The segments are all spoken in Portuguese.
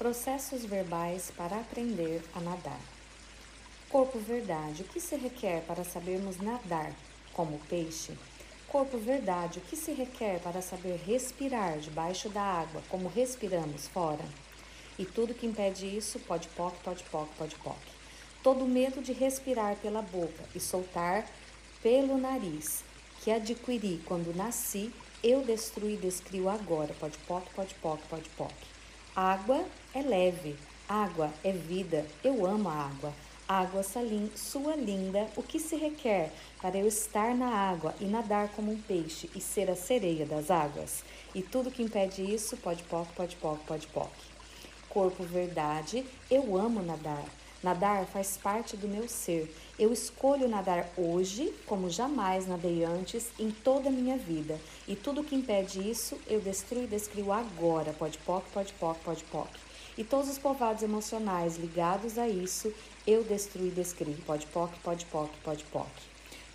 Processos verbais para aprender a nadar. Corpo verdade, o que se requer para sabermos nadar como peixe? Corpo verdade, o que se requer para saber respirar debaixo da água como respiramos fora? E tudo que impede isso, pode poc, pode poc, pode poc. Todo medo de respirar pela boca e soltar pelo nariz que adquiri quando nasci, eu destruí e descrio agora. Pode poc, pode poc, pode poc. Água é leve, água é vida, eu amo a água. Água salim, sua linda, o que se requer para eu estar na água e nadar como um peixe e ser a sereia das águas? E tudo que impede isso, pode poc, pode poc, pode poc. Corpo verdade, eu amo nadar. Nadar faz parte do meu ser. Eu escolho nadar hoje como jamais nadei antes em toda a minha vida. E tudo que impede isso, eu destruo e descrio agora. Pode poc, pode poc, pode poc. E todos os povados emocionais ligados a isso, eu destruo e descrio. Pode poc, pode poc, pode poc.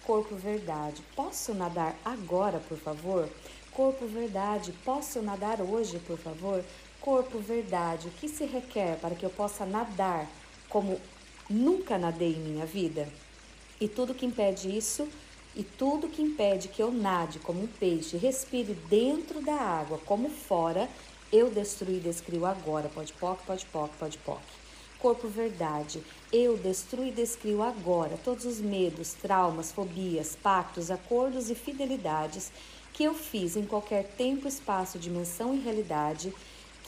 Corpo verdade, posso nadar agora, por favor? Corpo verdade, posso nadar hoje, por favor? Corpo verdade, o que se requer para que eu possa nadar como nunca nadei em minha vida. E tudo que impede isso, e tudo que impede que eu nade como um peixe, respire dentro da água como fora, eu destruí e descrio agora. Pode poc, pode poc, pode poc. Corpo verdade, eu destruo e descrio agora todos os medos, traumas, fobias, pactos, acordos e fidelidades que eu fiz em qualquer tempo, espaço, dimensão e realidade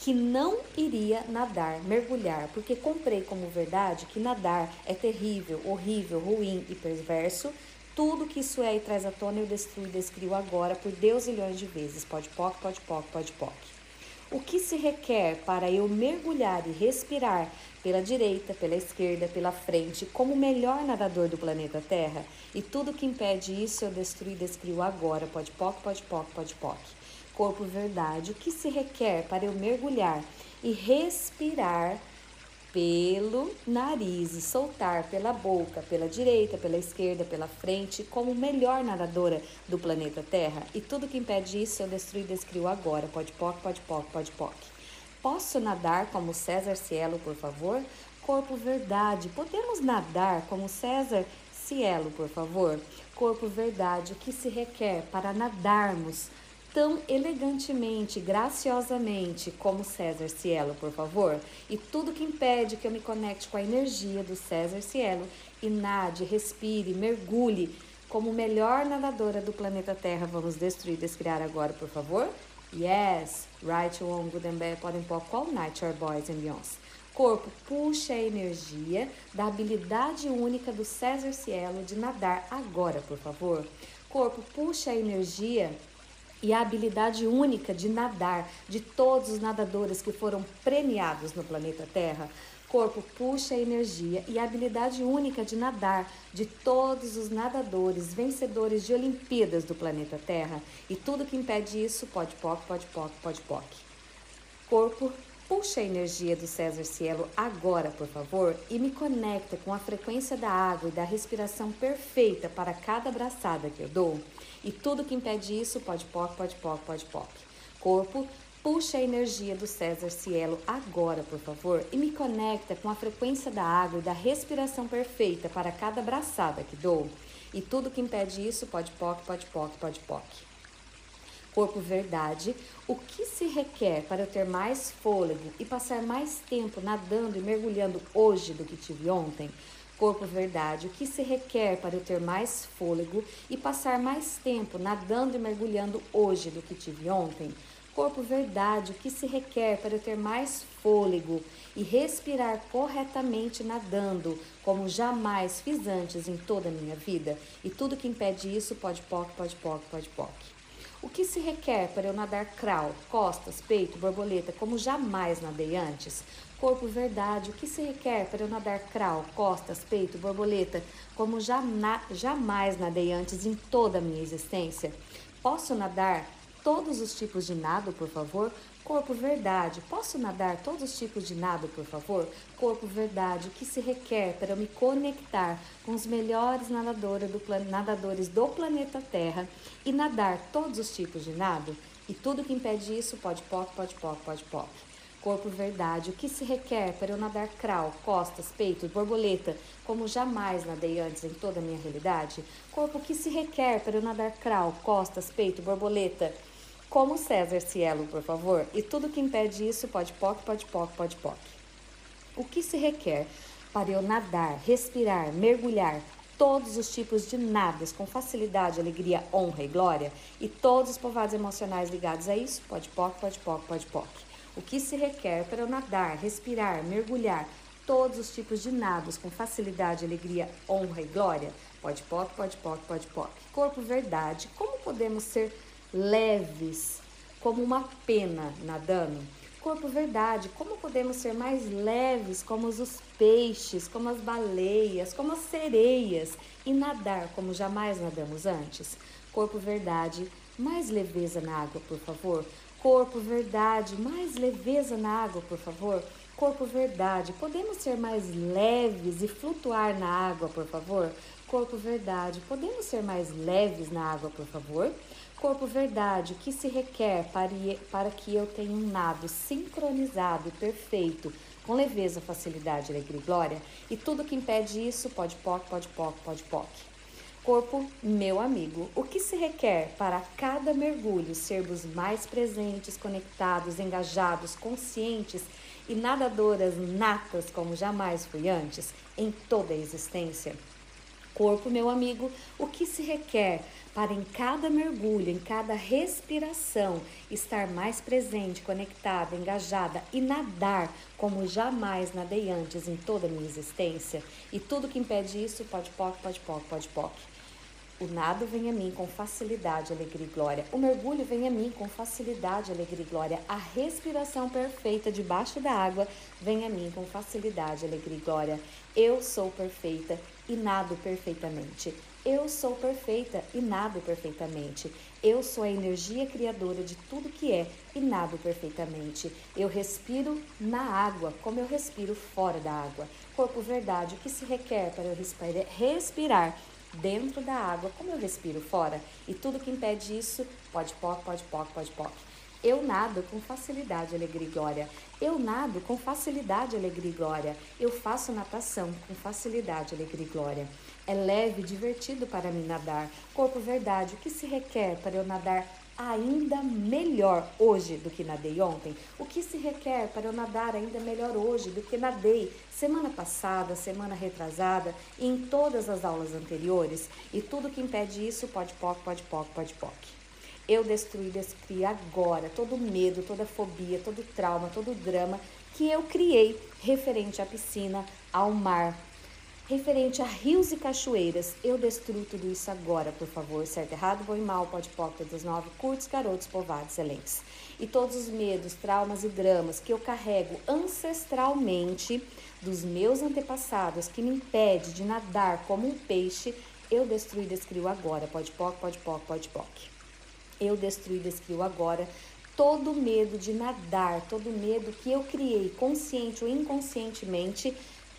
que não iria nadar, mergulhar, porque comprei como verdade que nadar é terrível, horrível, ruim e perverso. Tudo que isso é e traz à tona eu destruo e descrio agora por Deus milhões de vezes. Pode poc, pode poc, pode poc. O que se requer para eu mergulhar e respirar pela direita, pela esquerda, pela frente, como o melhor nadador do planeta Terra? E tudo que impede isso eu destruo e descrio agora. Pode poc, pode poc, pode poc corpo verdade, o que se requer para eu mergulhar e respirar pelo nariz e soltar pela boca, pela direita, pela esquerda, pela frente, como melhor nadadora do planeta Terra. E tudo que impede isso eu destruo e descrio agora. Pode poc, pode poc, pode poc. Posso nadar como César Cielo, por favor? Corpo verdade. Podemos nadar como César Cielo, por favor? Corpo verdade. O que se requer para nadarmos tão elegantemente, graciosamente como César Cielo, por favor? E tudo que impede que eu me conecte com a energia do César Cielo e nade, respire, mergulhe como melhor nadadora do planeta Terra. Vamos destruir, descriar agora, por favor? Yes, right, wrong, good and bad, podem pôr all night, your boys and Beyoncé. Corpo, puxa a energia da habilidade única do César Cielo de nadar agora, por favor. Corpo, puxa a energia e a habilidade única de nadar de todos os nadadores que foram premiados no planeta Terra. Corpo puxa a energia e a habilidade única de nadar de todos os nadadores vencedores de Olimpíadas do planeta Terra. E tudo que impede isso, pode poc, pode poc, pode poc. Corpo puxa a energia do César Cielo agora, por favor, e me conecta com a frequência da água e da respiração perfeita para cada abraçada que eu dou. E tudo que impede isso, pode poc, pode poc, pode poc. Corpo, puxa a energia do César Cielo agora, por favor, e me conecta com a frequência da água e da respiração perfeita para cada abraçada que dou. E tudo que impede isso, pode poc, pode poc, pode poc corpo verdade, o que se requer para eu ter mais fôlego e passar mais tempo nadando e mergulhando hoje do que tive ontem? Corpo verdade, o que se requer para eu ter mais fôlego e passar mais tempo nadando e mergulhando hoje do que tive ontem? Corpo verdade, o que se requer para eu ter mais fôlego e respirar corretamente nadando, como jamais fiz antes em toda a minha vida? E tudo que impede isso, pode poc, pode poc, pode poc. O que se requer para eu nadar crawl, costas, peito, borboleta, como jamais nadei antes? Corpo verdade, o que se requer para eu nadar crawl, costas, peito, borboleta, como jama, jamais nadei antes em toda a minha existência? Posso nadar todos os tipos de nado, por favor? Corpo verdade, posso nadar todos os tipos de nado, por favor? Corpo verdade, o que se requer para eu me conectar com os melhores nadadores do, nadadores do planeta Terra e nadar todos os tipos de nado? E tudo que impede isso, pode poc, pode poc, pode poc. Corpo verdade, o que se requer para eu nadar crawl, costas, peito, borboleta, como jamais nadei antes em toda a minha realidade? Corpo, o que se requer para eu nadar crawl, costas, peito, borboleta, como César Cielo, por favor? E tudo que impede isso, pode poc, pode poc, pode poc. O que se requer para eu nadar, respirar, mergulhar, todos os tipos de nadas com facilidade, alegria, honra e glória, e todos os povoados emocionais ligados a isso, pode poc, pode poc, pode poc. O que se requer para eu nadar, respirar, mergulhar, todos os tipos de nados com facilidade, alegria, honra e glória, pode poc, pode poc, pode poc. Corpo verdade, como podemos ser leves, como uma pena nadando? Corpo verdade, como podemos ser mais leves como os peixes, como as baleias, como as sereias e nadar como jamais nadamos antes? Corpo verdade, mais leveza na água, por favor. Corpo verdade, mais leveza na água, por favor. Corpo verdade, podemos ser mais leves e flutuar na água, por favor? Corpo verdade, podemos ser mais leves na água, por favor? Corpo verdade, o que se requer para, que eu tenha um nado sincronizado perfeito, com leveza, facilidade, alegria e glória? E tudo que impede isso, pode poc, pode poc, pode poc. Corpo, meu amigo, o que se requer para cada mergulho sermos mais presentes, conectados, engajados, conscientes e nadadoras natas como jamais fui antes em toda a existência? Corpo, meu amigo, o que se requer para em cada mergulho, em cada respiração, estar mais presente, conectada, engajada e nadar como jamais nadei antes em toda a minha existência. E tudo que impede isso, pode poc, pode poc, pode poc. O nado vem a mim com facilidade, alegria e glória. O mergulho vem a mim com facilidade, alegria e glória. A respiração perfeita debaixo da água vem a mim com facilidade, alegria e glória. Eu sou perfeita e nado perfeitamente. Eu sou perfeita e nado perfeitamente. Eu sou a energia criadora de tudo que é e nado perfeitamente. Eu respiro na água, como eu respiro fora da água. Corpo verdade, o que se requer para eu respirar dentro da água, como eu respiro fora? E tudo que impede isso, pode poc, pode poc, pode poc. Eu nado com facilidade, alegria e glória. Eu nado com facilidade, alegria e glória. Eu faço natação com facilidade, alegria e glória. É leve e divertido para mim nadar. Corpo verdade, o que se requer para eu nadar ainda melhor hoje do que nadei ontem? O que se requer para eu nadar ainda melhor hoje do que nadei semana passada, semana retrasada e em todas as aulas anteriores? E tudo que impede isso, pode poc, pode poc, pode poc. Eu destruí, descri agora todo medo, toda fobia, todo trauma, todo drama que eu criei referente à piscina, ao mar, referente a rios e cachoeiras. Eu destruo tudo isso agora, por favor. Certo, errado, bom e mal, pode pop dos nove, curtos, garotos, povados, excelentes. E todos os medos, traumas e dramas que eu carrego ancestralmente dos meus antepassados, que me impede de nadar como um peixe, eu destruo e descrio agora. Pode poc, pode poc, pode poc. Eu destruo e descrio agora todo medo de nadar, todo medo que eu criei consciente ou inconscientemente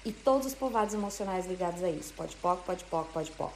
e todos os povoados emocionais ligados a isso. Pode poc, pode poc, pode poc.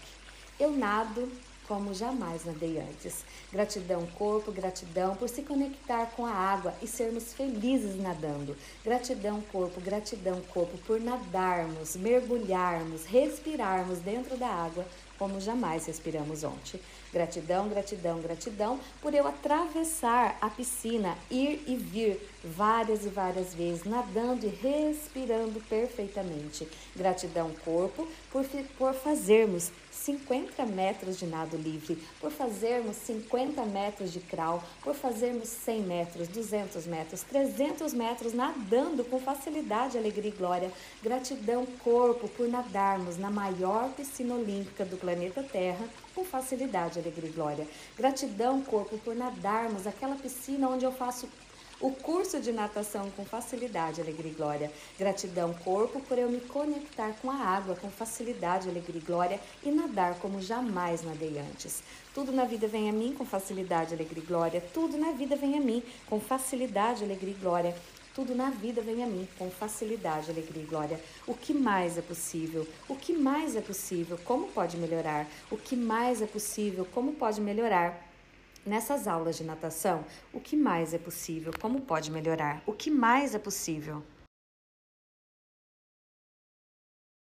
Eu nado como jamais nadei antes. Gratidão, corpo, gratidão por se conectar com a água e sermos felizes nadando. Gratidão, corpo, gratidão, corpo, por nadarmos, mergulharmos, respirarmos dentro da água como jamais respiramos ontem. Gratidão, gratidão, gratidão por eu atravessar a piscina, ir e vir várias e várias vezes, nadando e respirando perfeitamente. Gratidão, corpo, por, por fazermos 50 metros de nado livre, por fazermos 50 metros de crawl, por fazermos 100 metros, 200 metros, 300 metros nadando com facilidade, alegria e glória. Gratidão, corpo, por nadarmos na maior piscina olímpica do planeta Terra com facilidade, alegria e glória. Gratidão, corpo, por nadarmos aquela piscina onde eu faço o curso de natação com facilidade, alegria e glória. Gratidão, corpo, por eu me conectar com a água com facilidade, alegria e glória e nadar como jamais nadei antes. Tudo na vida vem a mim com facilidade, alegria e glória. Tudo na vida vem a mim com facilidade, alegria e glória. Tudo na vida vem a mim com facilidade, alegria e glória. O que mais é possível? O que mais é possível? Como pode melhorar? O que mais é possível? Como pode melhorar? Nessas aulas de natação, o que mais é possível? Como pode melhorar? O que mais é possível?